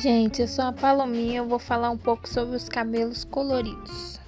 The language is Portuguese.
Gente, eu sou a Palominha, eu vou falar um pouco sobre os cabelos coloridos.